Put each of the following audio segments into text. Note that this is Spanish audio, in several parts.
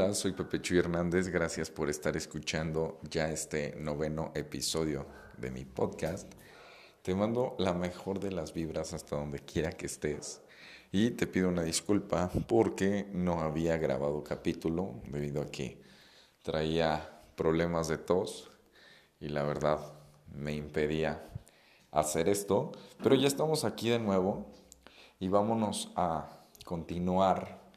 Hola, soy Pepe Chuy Hernández. Gracias por estar escuchando ya este noveno episodio de mi podcast. Te mando la mejor de las vibras hasta donde quiera que estés. Y te pido una disculpa porque no había grabado capítulo debido a que traía problemas de tos y la verdad me impedía hacer esto. Pero ya estamos aquí de nuevo y vámonos a continuar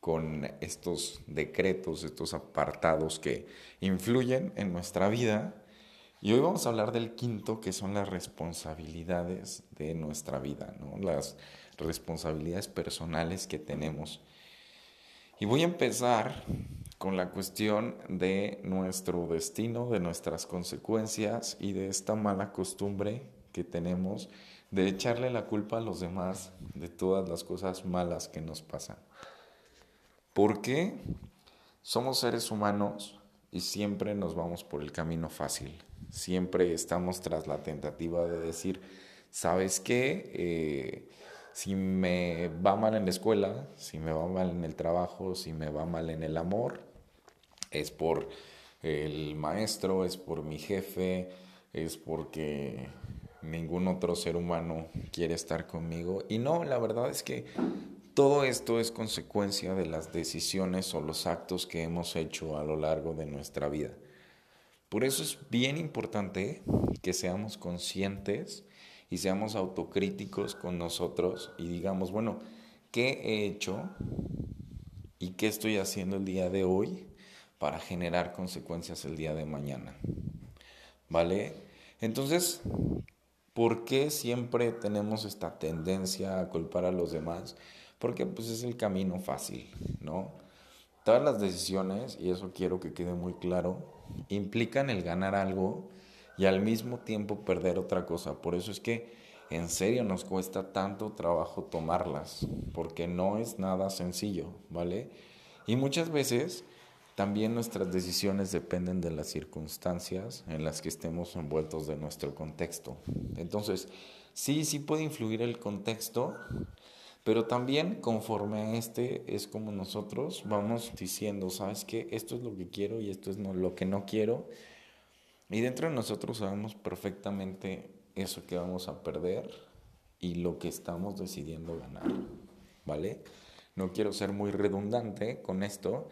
con estos decretos, estos apartados que influyen en nuestra vida. Y hoy vamos a hablar del quinto, que son las responsabilidades de nuestra vida, ¿no? las responsabilidades personales que tenemos. Y voy a empezar con la cuestión de nuestro destino, de nuestras consecuencias y de esta mala costumbre que tenemos de echarle la culpa a los demás de todas las cosas malas que nos pasan. Porque somos seres humanos y siempre nos vamos por el camino fácil. Siempre estamos tras la tentativa de decir, ¿sabes qué? Eh, si me va mal en la escuela, si me va mal en el trabajo, si me va mal en el amor, es por el maestro, es por mi jefe, es porque ningún otro ser humano quiere estar conmigo. Y no, la verdad es que todo esto es consecuencia de las decisiones o los actos que hemos hecho a lo largo de nuestra vida. Por eso es bien importante que seamos conscientes y seamos autocríticos con nosotros y digamos, bueno, ¿qué he hecho y qué estoy haciendo el día de hoy para generar consecuencias el día de mañana? ¿Vale? Entonces, ¿por qué siempre tenemos esta tendencia a culpar a los demás? Porque pues es el camino fácil, ¿no? Todas las decisiones, y eso quiero que quede muy claro, implican el ganar algo y al mismo tiempo perder otra cosa. Por eso es que en serio nos cuesta tanto trabajo tomarlas, porque no es nada sencillo, ¿vale? Y muchas veces también nuestras decisiones dependen de las circunstancias en las que estemos envueltos de nuestro contexto. Entonces, sí, sí puede influir el contexto, pero también conforme a este es como nosotros vamos diciendo, ¿sabes qué? Esto es lo que quiero y esto es lo que no quiero. Y dentro de nosotros sabemos perfectamente eso que vamos a perder y lo que estamos decidiendo ganar, ¿vale? No quiero ser muy redundante con esto,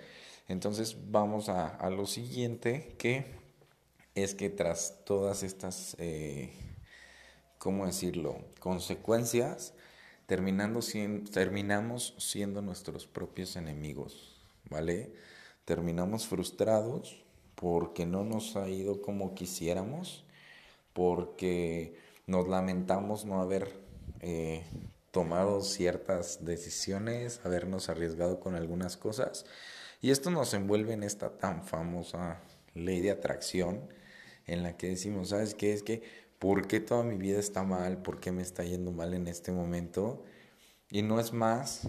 entonces vamos a, a lo siguiente, que es que tras todas estas, eh, ¿cómo decirlo?, consecuencias, terminando terminamos siendo nuestros propios enemigos, ¿vale? Terminamos frustrados porque no nos ha ido como quisiéramos, porque nos lamentamos no haber eh, tomado ciertas decisiones, habernos arriesgado con algunas cosas. Y esto nos envuelve en esta tan famosa ley de atracción en la que decimos, ¿sabes qué? Es que ¿Por qué toda mi vida está mal? ¿Por qué me está yendo mal en este momento? Y no es más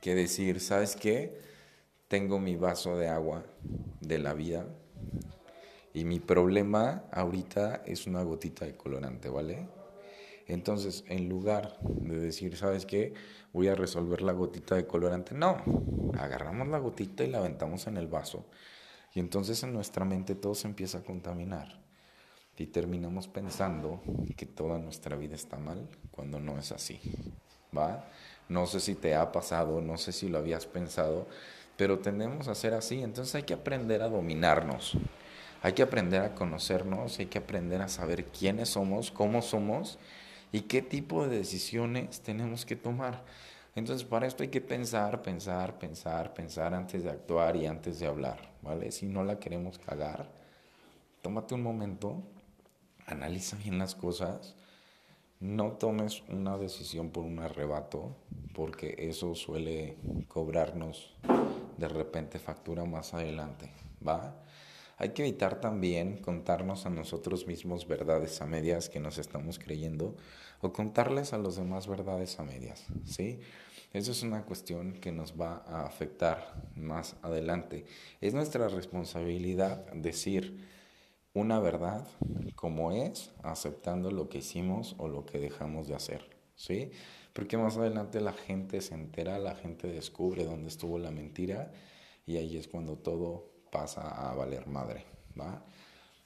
que decir, ¿sabes qué? Tengo mi vaso de agua de la vida y mi problema ahorita es una gotita de colorante, ¿vale? Entonces, en lugar de decir, ¿sabes qué? Voy a resolver la gotita de colorante, no, agarramos la gotita y la aventamos en el vaso. Y entonces en nuestra mente todo se empieza a contaminar y terminamos pensando que toda nuestra vida está mal cuando no es así. ¿Va? No sé si te ha pasado, no sé si lo habías pensado, pero tendemos a ser así, entonces hay que aprender a dominarnos. Hay que aprender a conocernos, hay que aprender a saber quiénes somos, cómo somos y qué tipo de decisiones tenemos que tomar. Entonces, para esto hay que pensar, pensar, pensar, pensar antes de actuar y antes de hablar, ¿vale? Si no la queremos cagar, tómate un momento analiza bien las cosas, no tomes una decisión por un arrebato, porque eso suele cobrarnos de repente factura más adelante, ¿va? Hay que evitar también contarnos a nosotros mismos verdades a medias que nos estamos creyendo o contarles a los demás verdades a medias, ¿sí? Eso es una cuestión que nos va a afectar más adelante. Es nuestra responsabilidad decir, una verdad como es, aceptando lo que hicimos o lo que dejamos de hacer, ¿sí? Porque más adelante la gente se entera, la gente descubre dónde estuvo la mentira y ahí es cuando todo pasa a valer madre, ¿va?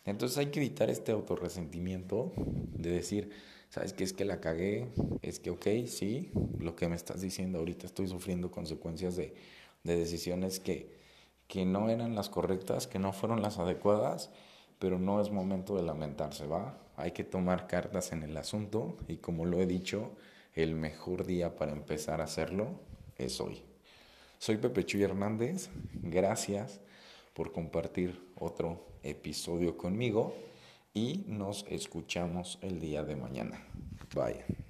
Entonces hay que evitar este autorresentimiento de decir, ¿sabes qué? Es que la cagué, es que, ok, sí, lo que me estás diciendo ahorita estoy sufriendo consecuencias de, de decisiones que, que no eran las correctas, que no fueron las adecuadas, pero no es momento de lamentarse, ¿va? Hay que tomar cartas en el asunto y como lo he dicho, el mejor día para empezar a hacerlo es hoy. Soy Pepe Chuy Hernández, gracias por compartir otro episodio conmigo y nos escuchamos el día de mañana. Bye.